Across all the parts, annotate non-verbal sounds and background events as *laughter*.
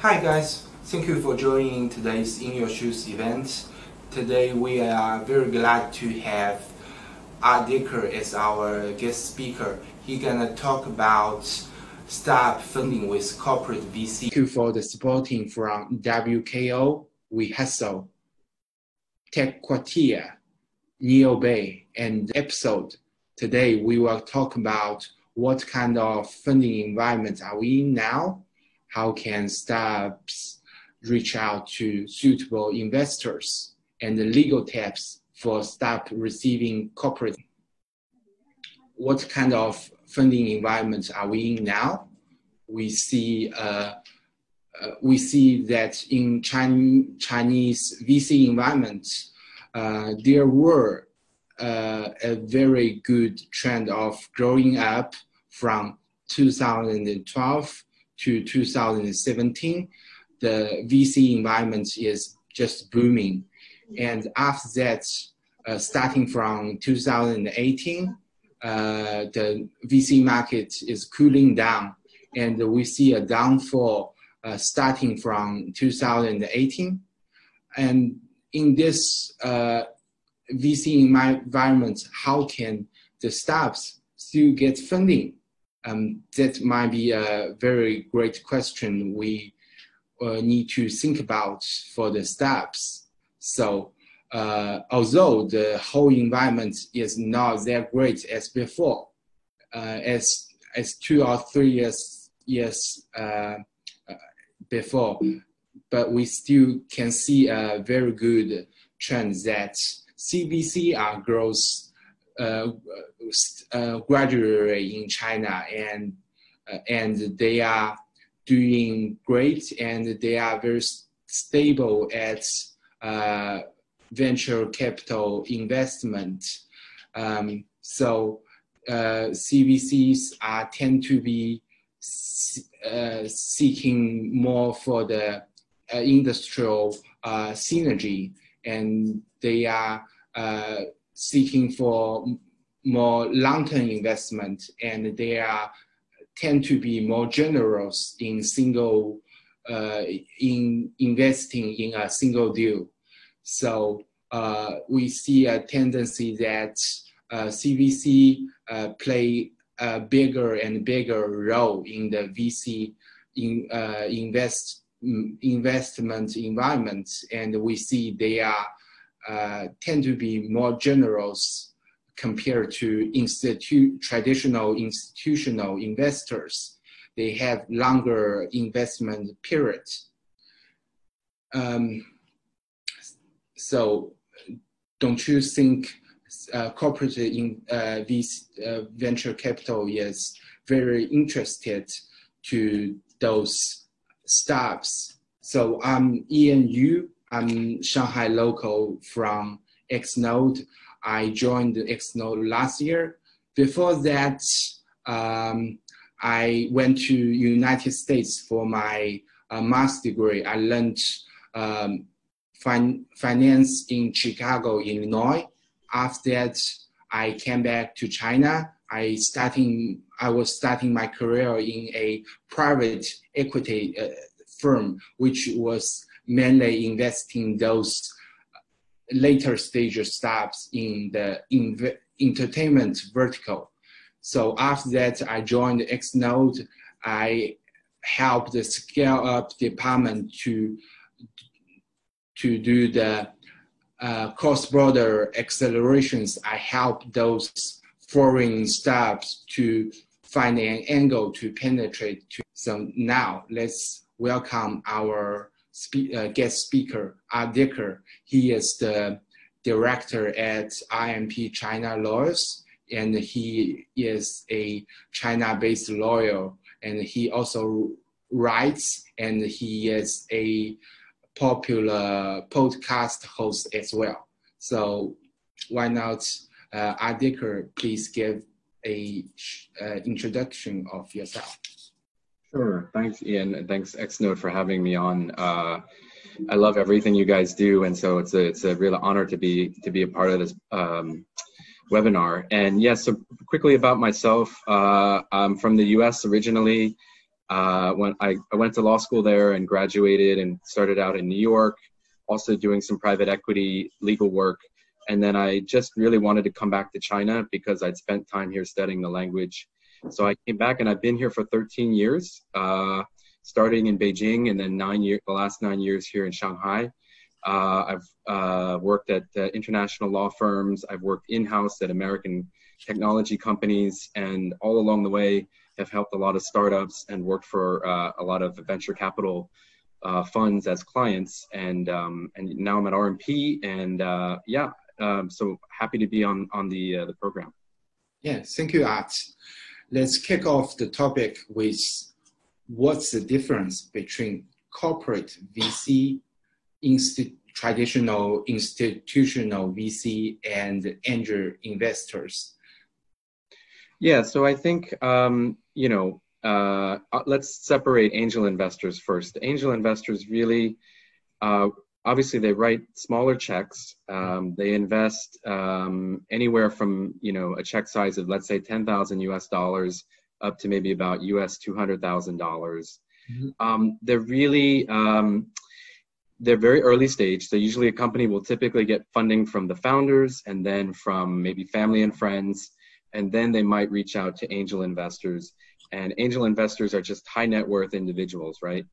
Hi guys, thank you for joining today's In Your Shoes event. Today we are very glad to have Art Dicker as our guest speaker. He's gonna talk about start funding with corporate VC. Thank you for the supporting from WKO, We Hustle, TechQuartier, NeoBay, and episode. Today we will talk about what kind of funding environment are we in now? How can startups reach out to suitable investors and the legal steps for startup receiving corporate? What kind of funding environment are we in now? We see uh, uh, we see that in Chinese, Chinese VC environment, uh, there were uh, a very good trend of growing up from 2012 to 2017. The VC environment is just booming. And after that, uh, starting from 2018, uh, the VC market is cooling down, and we see a downfall uh, starting from 2018. And in this uh, VC environment, how can the startups still get funding? Um, that might be a very great question we uh, need to think about for the steps. So uh, although the whole environment is not that great as before, uh, as as two or three years years uh, uh, before, but we still can see a very good trend that CVC are growth uh, uh, gradually in China and and they are doing great and they are very stable at uh, venture capital investment. Um, so uh, CVCs are tend to be uh, seeking more for the uh, industrial uh, synergy, and they are uh, seeking for more long-term investment, and they are tend to be more generous in single uh, in investing in a single deal. So uh, we see a tendency that uh, CVC uh, play a bigger and bigger role in the VC in, uh, invest investment environment, and we see they are uh, tend to be more generous compared to institute traditional institutional investors. They have longer investment periods. Um, so don't you think uh, corporate in uh, this uh, venture capital is very interested to those startups? So I'm Ian Yu. I'm Shanghai local from Xnode. I joined Xnode last year. Before that, um, I went to United States for my uh, master's degree. I learned um, fin- finance in Chicago, Illinois. After that, I came back to China. I starting I was starting my career in a private equity uh, firm, which was mainly investing those later stage startups in the in entertainment vertical. So after that, I joined Xnode. I helped the scale up department to to do the uh, cross-border accelerations, I helped those foreign staffs to find an angle to penetrate. To. So now let's welcome our spe uh, guest speaker, Art Dicker. He is the director at IMP China Lawyers, and he is a China-based lawyer, and he also writes, and he is a popular podcast host as well. So why not, uh, Dicker, please give a uh, introduction of yourself. Sure. Thanks, Ian, and thanks Xnode for having me on. Uh, I love everything you guys do, and so it's a it's a real honor to be to be a part of this um, webinar. And yes, yeah, so quickly about myself, uh, I'm from the U.S. originally. Uh, when I, I went to law school there and graduated and started out in New York, also doing some private equity legal work. And then I just really wanted to come back to China because I'd spent time here studying the language. So I came back and I've been here for 13 years, uh, starting in Beijing and then nine year, the last nine years here in Shanghai. Uh, I've uh, worked at uh, international law firms. I've worked in-house at American technology companies, and all along the way have helped a lot of startups and worked for uh, a lot of venture capital uh, funds as clients. And um, and now I'm at RMP, and uh, yeah, um, so happy to be on on the the program. Yeah, thank you, Art. Let's kick off the topic with what's the difference between corporate VC insti- traditional institutional VC and angel investors? Yeah, so I think um, you know, uh, uh, let's separate angel investors first. Angel investors really, uh, obviously, they write smaller checks. Um, they invest um, anywhere from you know a check size of let's say ten thousand U.S. dollars up to maybe about U.S. two hundred thousand dollars. Mm-hmm. Um, they're really um, they're very early stage. So usually a company will typically get funding from the founders and then from maybe family and friends, and then they might reach out to angel investors. And angel investors are just high net worth individuals, right?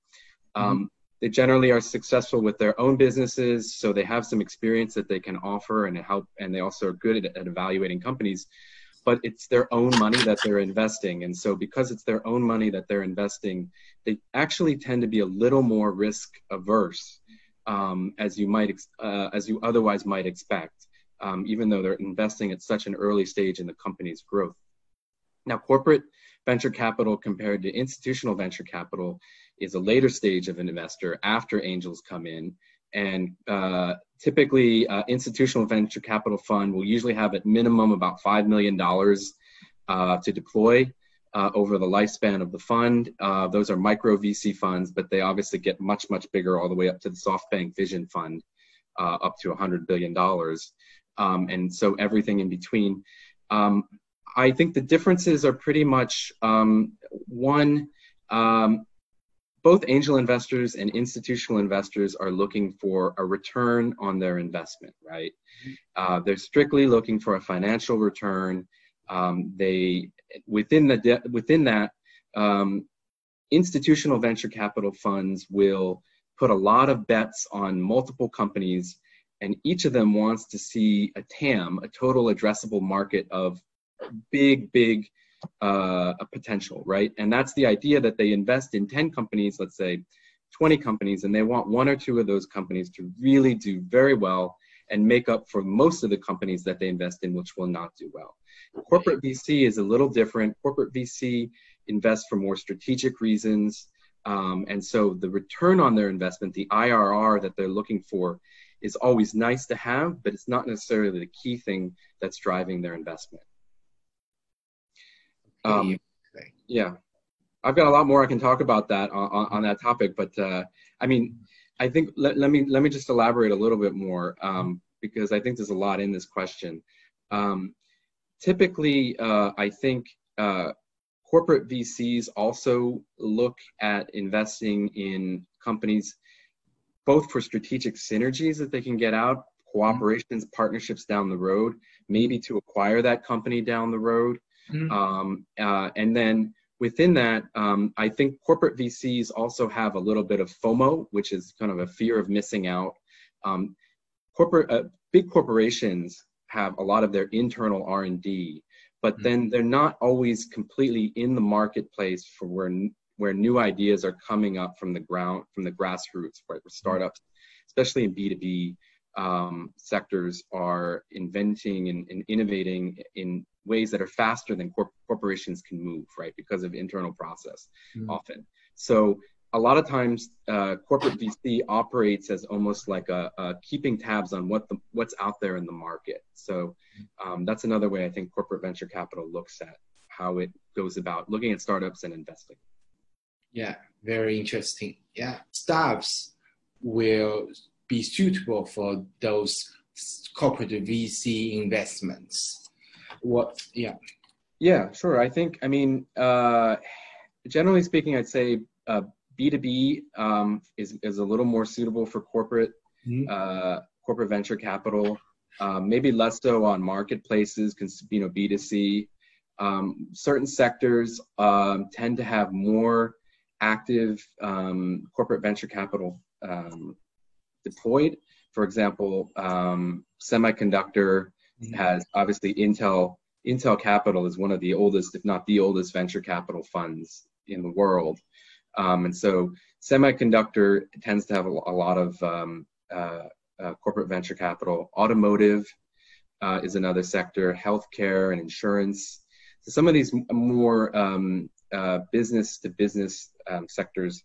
Mm-hmm. Um, they generally are successful with their own businesses, so they have some experience that they can offer and help, and they also are good at, at evaluating companies. But it's their own money that they're investing, and so because it's their own money that they're investing, they actually tend to be a little more risk averse um, as you might uh, as you otherwise might expect, um, even though they're investing at such an early stage in the company's growth. Now, corporate venture capital compared to institutional venture capital is a later stage of an investor after angels come in. And uh, typically, uh, institutional venture capital fund will usually have at minimum about $5 million uh, to deploy uh, over the lifespan of the fund. Uh, those are micro VC funds, but they obviously get much, much bigger all the way up to the SoftBank Vision Fund, uh, up to $100 billion. Um, and so everything in between. Um, I think the differences are pretty much um, one, um, both angel investors and institutional investors are looking for a return on their investment, right? Mm-hmm. Uh, they're strictly looking for a financial return. Um, they within the de- within that um, institutional venture capital funds will put a lot of bets on multiple companies and each of them wants to see a tam a total addressable market of big big uh, a potential right and that's the idea that they invest in 10 companies let's say 20 companies and they want one or two of those companies to really do very well and make up for most of the companies that they invest in which will not do well Corporate VC is a little different. Corporate VC invests for more strategic reasons. Um, and so the return on their investment, the IRR that they're looking for, is always nice to have, but it's not necessarily the key thing that's driving their investment. Um, yeah, I've got a lot more I can talk about that on, on that topic, but uh, I mean, I think let, let me let me just elaborate a little bit more um, because I think there's a lot in this question. Um, typically, uh, I think uh, corporate VCs also look at investing in companies both for strategic synergies that they can get out, cooperations, mm-hmm. partnerships down the road, maybe to acquire that company down the road. Mm-hmm. Um, uh, and then within that, um, I think corporate VCs also have a little bit of FOMO, which is kind of a fear of missing out. Um, corporate, uh, big corporations have a lot of their internal r&d but mm-hmm. then they're not always completely in the marketplace for where where new ideas are coming up from the ground from the grassroots where startups especially in b2b um, sectors are inventing and, and, innovating in ways that are faster than corp- corporations can move right because of internal process mm-hmm. often so a lot of times uh, corporate VC operates as almost like a, a, keeping tabs on what the what's out there in the market. So um, that's another way I think corporate venture capital looks at how it goes about looking at startups and investing. Yeah, very interesting. Yeah, startups will be suitable for those corporate VC investments. What? Yeah. Yeah, sure. I think. I mean. Uh, generally speaking, I'd say uh, B2B um, is, is a little more suitable for corporate mm-hmm. uh, corporate venture capital. Um, maybe less so on marketplaces, you know, B2C. Um, certain sectors um, tend to have more active um, corporate venture capital um, deployed. For example, um, semiconductor. Has obviously Intel. Intel Capital is one of the oldest, if not the oldest, venture capital funds in the world. Um, and so semiconductor tends to have a, a lot of um, uh, uh, corporate venture capital. Automotive uh, is another sector, healthcare and insurance. So some of these more um, uh, business to business um, sectors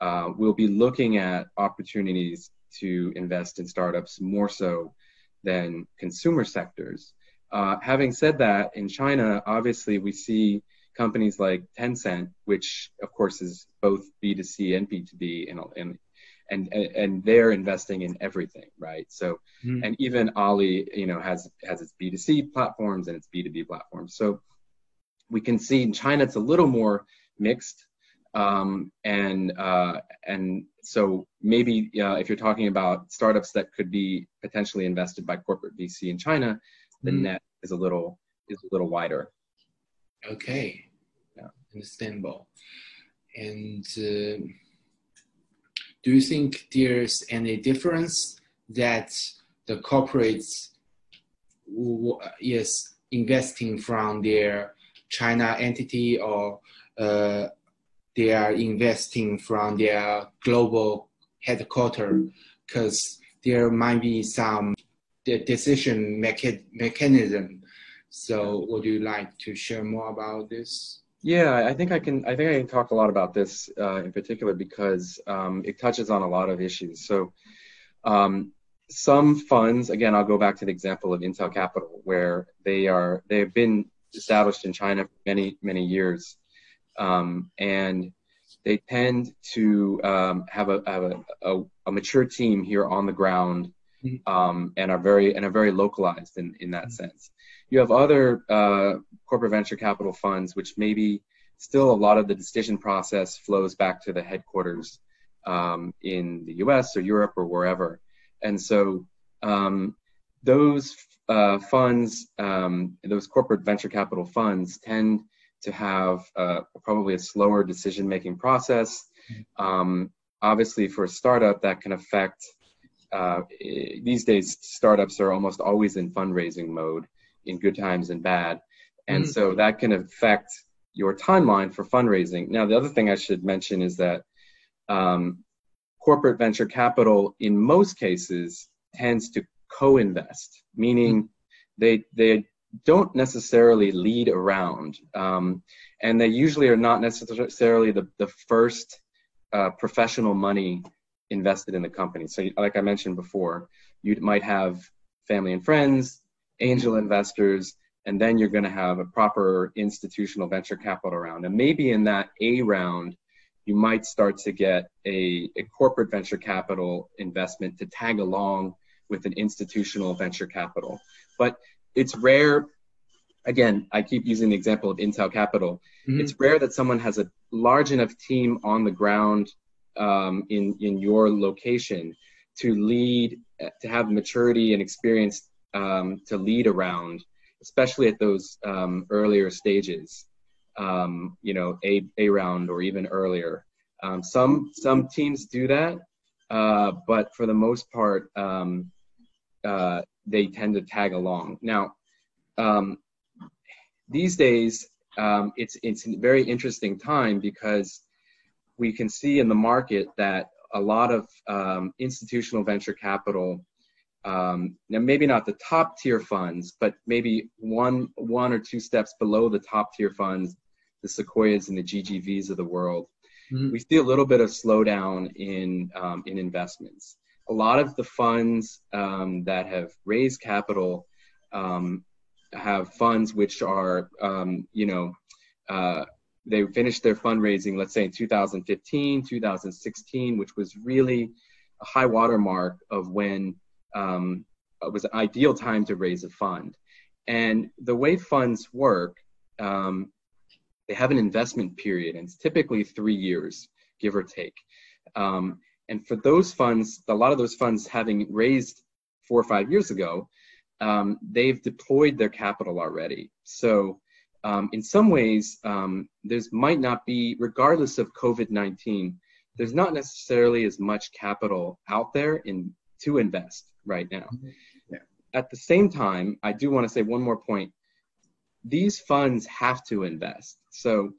uh, will be looking at opportunities to invest in startups more so than consumer sectors. Uh, having said that, in China, obviously we see companies like Tencent, which of course is both B2C and B2B, and and and and they're investing in everything, right? So, mm. and even Ali, you know, has has its B2C platforms and its B2B platforms. So, we can see in China it's a little more mixed, um, and uh, and so maybe uh, if you're talking about startups that could be potentially invested by corporate VC in China, the mm. net is a little is a little wider. Okay, yeah. understandable. And uh, do you think there's any difference that the corporates is investing from their China entity or uh, they are investing from their global headquarters because there might be some decision mecha- mechanism so would you like to share more about this? Yeah, I think I can. I think I can talk a lot about this uh, in particular because um, it touches on a lot of issues. So, um, some funds, again, I'll go back to the example of Intel Capital, where they are they've been established in China for many many years, um, and they tend to um, have, a, have a, a, a, mature team here on the ground, mm-hmm. um, and are very and are very localized in in that mm-hmm. sense. You have other uh, corporate venture capital funds, which maybe still a lot of the decision process flows back to the headquarters um, in the US or Europe or wherever. And so um, those uh, funds, um, those corporate venture capital funds tend to have uh, probably a slower decision making process. Um, obviously, for a startup, that can affect. Uh, these days, startups are almost always in fundraising mode in good times and bad. And mm-hmm. so that can affect your timeline for fundraising. Now, the other thing I should mention is that um, corporate venture capital, in most cases, tends to co-invest, meaning mm-hmm. they they don't necessarily lead around, um, and they usually are not necessarily the the first uh, professional money invested in the company. So, like I mentioned before, you might have family and friends, angel investors, and then you're going to have a proper institutional venture capital round. And maybe in that A round, you might start to get a, a corporate venture capital investment to tag along with an institutional venture capital. But it's rare. Again, I keep using the example of Intel Capital. Mm-hmm. It's rare that someone has a large enough team on the ground um, in in your location to lead, to have maturity and experience um, to lead around, especially at those um, earlier stages, um, you know, a, a round or even earlier. Um, some some teams do that, uh, but for the most part, um, uh, they tend to tag along. Now, um, these days, it's it's a very interesting time because we can see in the market that a lot of institutional venture capital um, now maybe not the top tier funds, but maybe one one or two steps below the top tier funds, the Sequoias and the GGVs of the world. Mm-hmm. We see a little bit of slowdown in um, in investments. A lot of the funds um, that have raised capital um, have funds which are um, you know uh, they finished their fundraising, let's say in 2015, 2016, which was really a high watermark of when um, was an ideal time to raise a fund. And the way funds work, um, they have an investment period, and it's typically three years, give or take. Um, and for those funds, a lot of those funds having raised four or five years ago, um, they've deployed their capital already. So um, in some ways, um, there's might not be, regardless of COVID-19, there's not necessarily as much capital out there in to invest right now. Mm-hmm. Yeah. At the same time, I do want to say one more point. These funds have to invest. So,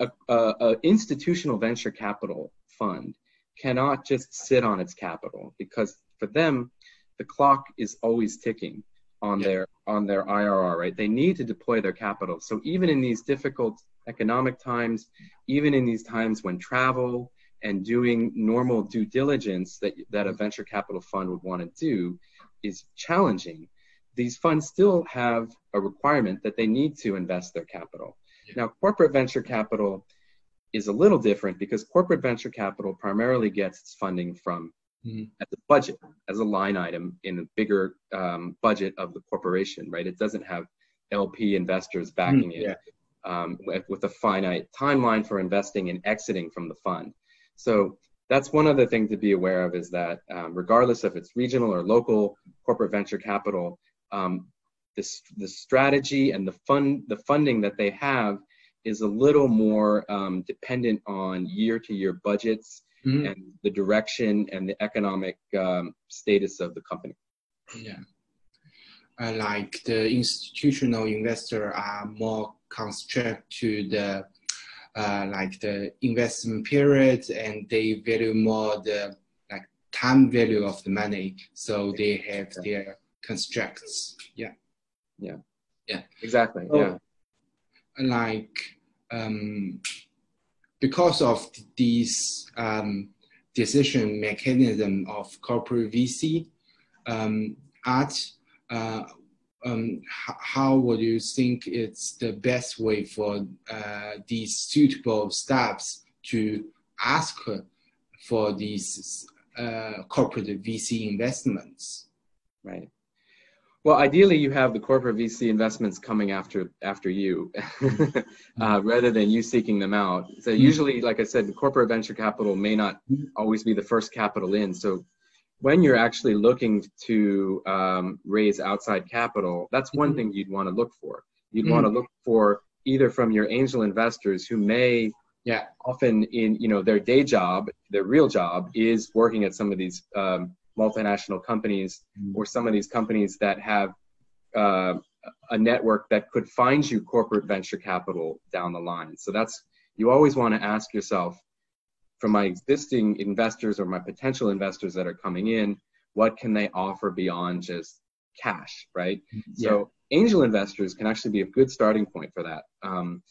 a, a, a institutional venture capital fund cannot just sit on its capital because for them, the clock is always ticking on yeah. their on their IRR, right? They need to deploy their capital. So even in these difficult economic times, even in these times when travel and doing normal due diligence that that a venture capital fund would want to do is challenging, these funds still have a requirement that they need to invest their capital. Yeah. Now, corporate venture capital is a little different because corporate venture capital primarily gets its funding from mm-hmm. at the budget as a line item in the bigger um, budget of the corporation, right? It doesn't have LP investors backing mm-hmm. it yeah. um, with, with, a finite timeline for investing and exiting from the fund. So that's one other thing to be aware of is that um, regardless if it's regional or local corporate venture capital, um, this, the strategy and the fund the funding that they have is a little more um, dependent on year to year budgets mm-hmm. and the direction and the economic um, status of the company. Yeah. Uh, like the institutional investor are more constrained to the uh, like the investment period and they value more the like time value of the money. So they have their constraints. Yeah. Yeah. Yeah. Exactly. So, yeah like um, because of these um, decision mechanism of corporate VC, um, at uh, um, how would you think it's the best way for uh, these suitable staffs to ask for these uh, corporate VC investments? Right. Well, ideally, you have the corporate VC investments coming after after you, *laughs* uh, rather than you seeking them out. So mm-hmm. usually, like I said, corporate venture capital may not always be the first capital in. So when you're actually looking to um, raise outside capital, that's one mm-hmm. thing you'd want to look for. You'd mm-hmm. want to look for either from your angel investors who may yeah often in you know their day job their real job is working at some of these um, multinational companies mm. or some of these companies that have uh, a network that could find you corporate venture capital down the line. So that's you always want to ask yourself from my existing investors or my potential investors that are coming in, what can they offer beyond just cash, right? Mm-hmm. Yeah. So angel investors can actually be a good starting point for that. Um,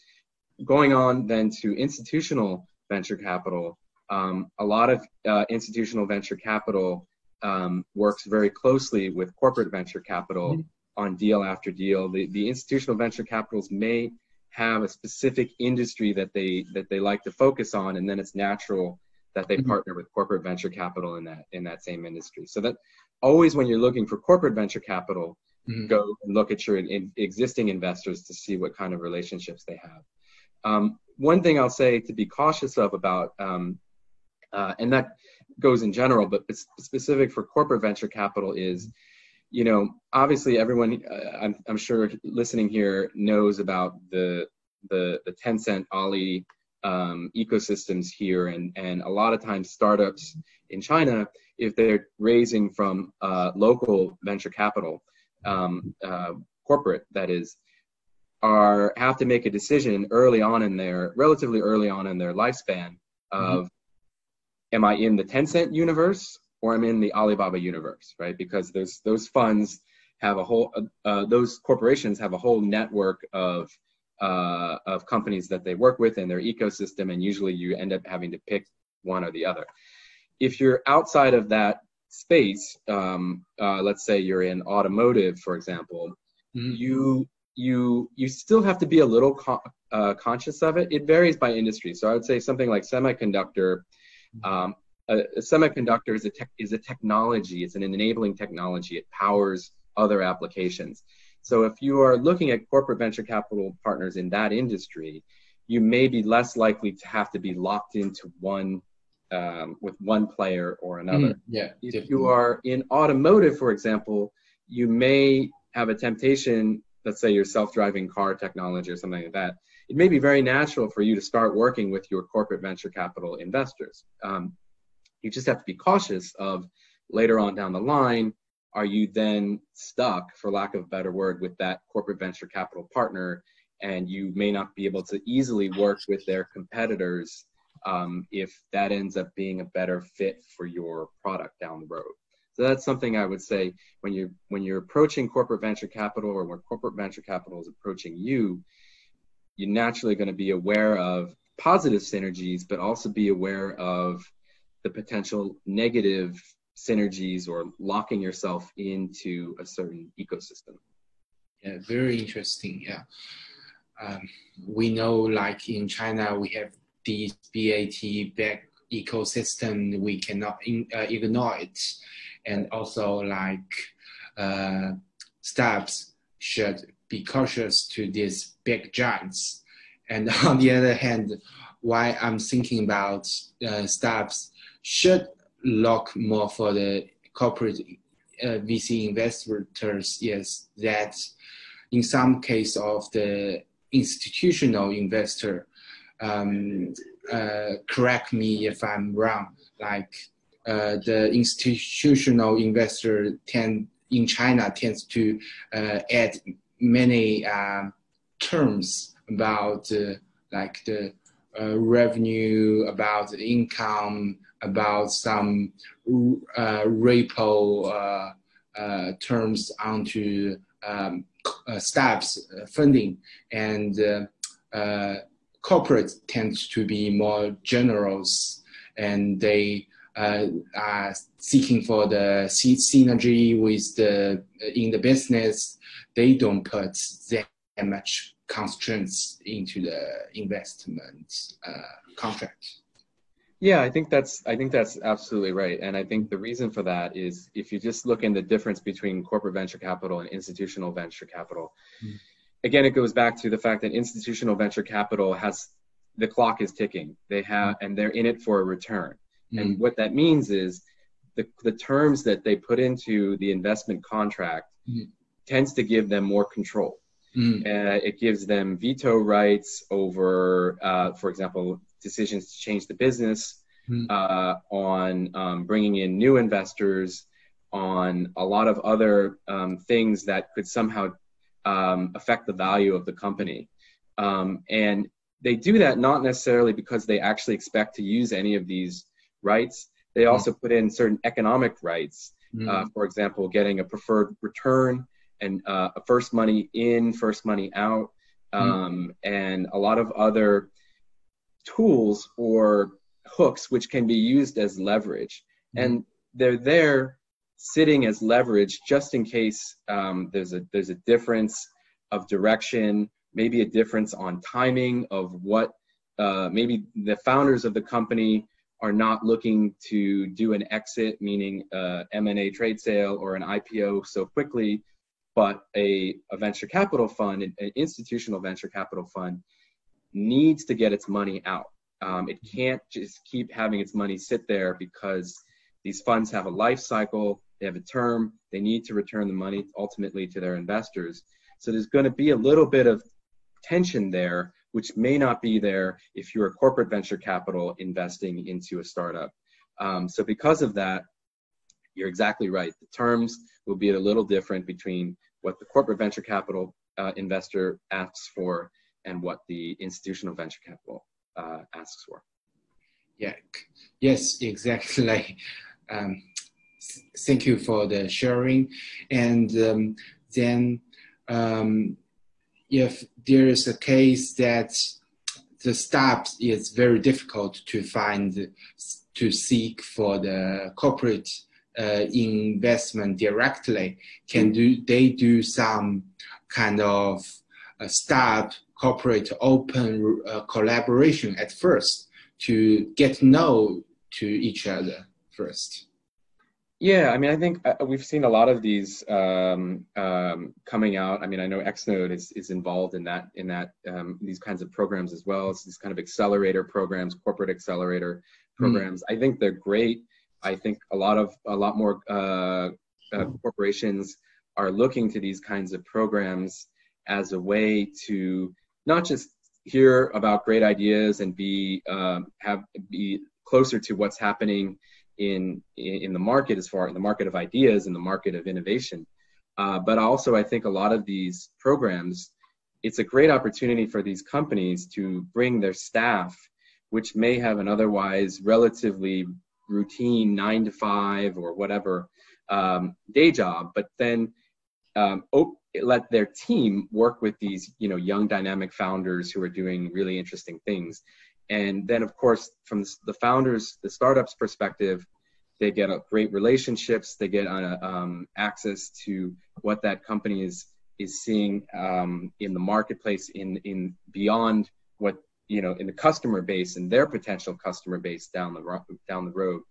going on then to institutional venture capital, um, a lot of uh, institutional venture capital um, works very closely with corporate venture capital mm-hmm. on deal after deal. The, the institutional venture capitals may have a specific industry that they that they like to focus on, and then it's natural that they mm-hmm. partner with corporate venture capital in that in that same industry. So that always when you're looking for corporate venture capital, mm-hmm. go and look at your in, existing investors to see what kind of relationships they have. Um, one thing I'll say to be cautious of about, um, uh, and that goes in general, but specific for corporate venture capital is, you know, obviously everyone, uh, I'm, I'm sure listening here knows about the the the Tencent Ali um, ecosystems here, and and a lot of times startups in China, if they're raising from uh, local venture capital, um, uh, corporate that is, are have to make a decision early on in their relatively early on in their lifespan of am I in the Tencent universe or am I'm in the Alibaba universe, right? Because those those funds have a whole uh, uh, those corporations have a whole network of uh, of companies that they work with in their ecosystem, and usually you end up having to pick one or the other. If you're outside of that space, um, uh, let's say you're in automotive, for example, mm-hmm. you you you still have to be a little co- uh, conscious of it. It varies by industry. So I would say something like semiconductor um, a, a, semiconductor is a, is a technology, it's an enabling technology. It powers other applications. So if you are looking at corporate venture capital partners in that industry, you may be less likely to have to be locked into one um, with one player or another. Mm, yeah. If definitely. you are in automotive, for example, you may have a temptation. Let's say your self-driving car technology or something like that. It may be very natural for you to start working with your corporate venture capital investors. Um, you just have to be cautious of later on down the line are you then stuck for lack of a better word with that corporate venture capital partner and you may not be able to easily work with their competitors um, if that ends up being a better fit for your product down the road so that's something i would say when you're when you're approaching corporate venture capital or when corporate venture capital is approaching you you're naturally going to be aware of positive synergies but also be aware of the potential negative synergies or locking yourself into a certain ecosystem. Yeah, very interesting. Yeah. Um, we know, like in China, we have this BAT back ecosystem. We cannot in, uh, ignore it, and also like uh, startups should be cautious to these big giants. And *laughs* on the other hand, why I'm thinking about uh, startups should look more for the corporate uh, VC investors is that in some case of the institutional investor, um, uh, correct me if I'm wrong, like uh, the institutional investor tend in China tends to uh, add many um, terms about uh, like the uh, revenue, about the income, about some uh, repo uh, uh, terms onto um, steps funding and corporate tends to be more generous and they uh, are seeking for the synergy with the in the business. They don't put that much constraints into the investment uh, contract. Yeah, I think that's I think that's absolutely right, and I think the reason for that is if you just look in the difference between corporate venture capital and institutional venture capital. Mm. Again, it goes back to the fact that institutional venture capital has the clock is ticking. They have and they're in it for a return, mm. and what that means is the the terms that they put into the investment contract mm. Tends to give them more control. Mm. Uh, it gives them veto rights over, uh, for example, decisions to change the business, mm. uh, on um, bringing in new investors, on a lot of other um, things that could somehow um, affect the value of the company. Um, and they do that not necessarily because they actually expect to use any of these rights. They hmm. also mm. put in certain economic rights. Uh, for example, getting a preferred return and uh, first money in, first money out, hmm. um, mm. and a lot of other tools or hooks which can be used as leverage. Mm. And they're there sitting as leverage just in case um, there's a there's a difference of direction, maybe a difference on timing of what uh, maybe the founders of the company are not looking to do an exit, meaning uh, M&A trade sale or an IPO so quickly but a, a venture capital fund, an institutional venture capital fund, needs to get its money out. Um, it can't just keep having its money sit there because these funds have a life cycle, they have a term, they need to return the money ultimately to their investors. So there's going to be a little bit of tension there, which may not be there if you're a corporate venture capital investing into a startup. Um, so because of that, you're exactly right. The terms will be a little different between what the corporate venture capital uh, investor asks for and what the institutional venture capital uh, asks for. Yeah, yes, exactly. *laughs* Um, thank you for the sharing. And um, then, um, if there is a case that the staff is very difficult to find to seek for the corporate uh, investment directly, can do they do some kind of uh, start corporate open uh, collaboration at first to get to know to each other first? Yeah, I mean, I think uh, we've seen a lot of these um, um, coming out. I mean, I know Xnode is is involved in that in that um, these kinds of programs as well. It's these kind of accelerator programs, corporate accelerator hmm. programs. Mm. I think they're great. I think a lot of a lot more uh, uh, corporations are looking to these kinds of programs as a way to not just hear about great ideas and be um, have be closer to what's happening in in the market as far in the market of ideas and the market of innovation. Uh, but also, I think a lot of these programs, it's a great opportunity for these companies to bring their staff, which may have an otherwise relatively routine nine to five or whatever um, day job, but then um, op- let their team work with these you know young dynamic founders who are doing really interesting things. And then of course from the founders the startups perspective they get a great relationships. They get uh, um, access to what that company is is seeing um, in the marketplace in in beyond what you know in the customer base and their potential customer base down the ro- down the road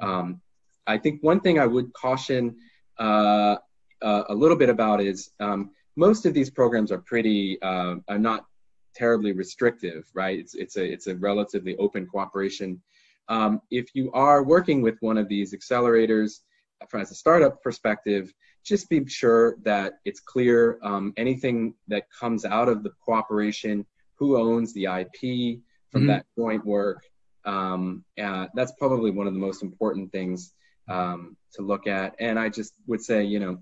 um, i think one thing i would caution uh, uh, a little bit about is um, most of these programs are pretty uh, are not terribly restrictive, right? It's it's a it's a relatively open cooperation. Um, if you are working with one of these accelerators from as a startup perspective, just be sure that it's clear um, anything that comes out of the cooperation, who owns the IP from mm-hmm. that joint work. Um, uh, that's probably one of the most important things um, to look at. And I just would say, you know,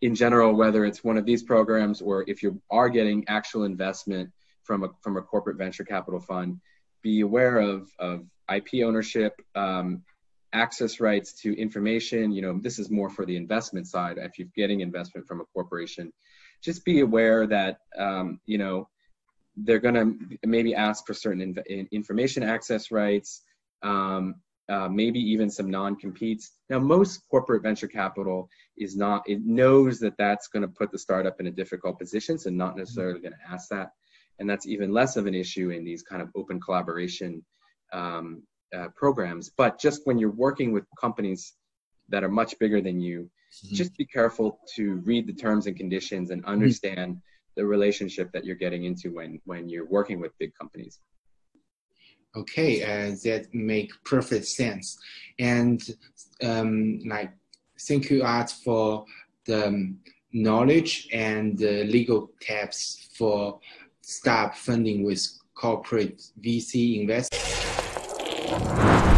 in general, whether it's one of these programs or if you are getting actual investment from a from a corporate venture capital fund, be aware of of IP ownership, um, access rights to information. You know, this is more for the investment side. If you're getting investment from a corporation, just be aware that um, you know they're going to maybe ask for certain information access rights. Um, uh, maybe even some non-competes. Now, most corporate venture capital is not, it knows that that's going to put the startup in a difficult position, so not necessarily going to ask that. And that's even less of an issue in these kind of open collaboration um, uh, programs. But just when you're working with companies that are much bigger than you, mm-hmm. just be careful to read the terms and conditions and mm-hmm. understand mm-hmm. The relationship that you're getting into when, when you're working with big companies. Okay, uh, that make perfect sense. And um, like, thank you, Art, for the knowledge and the legal tips for stop funding with corporate VC investors.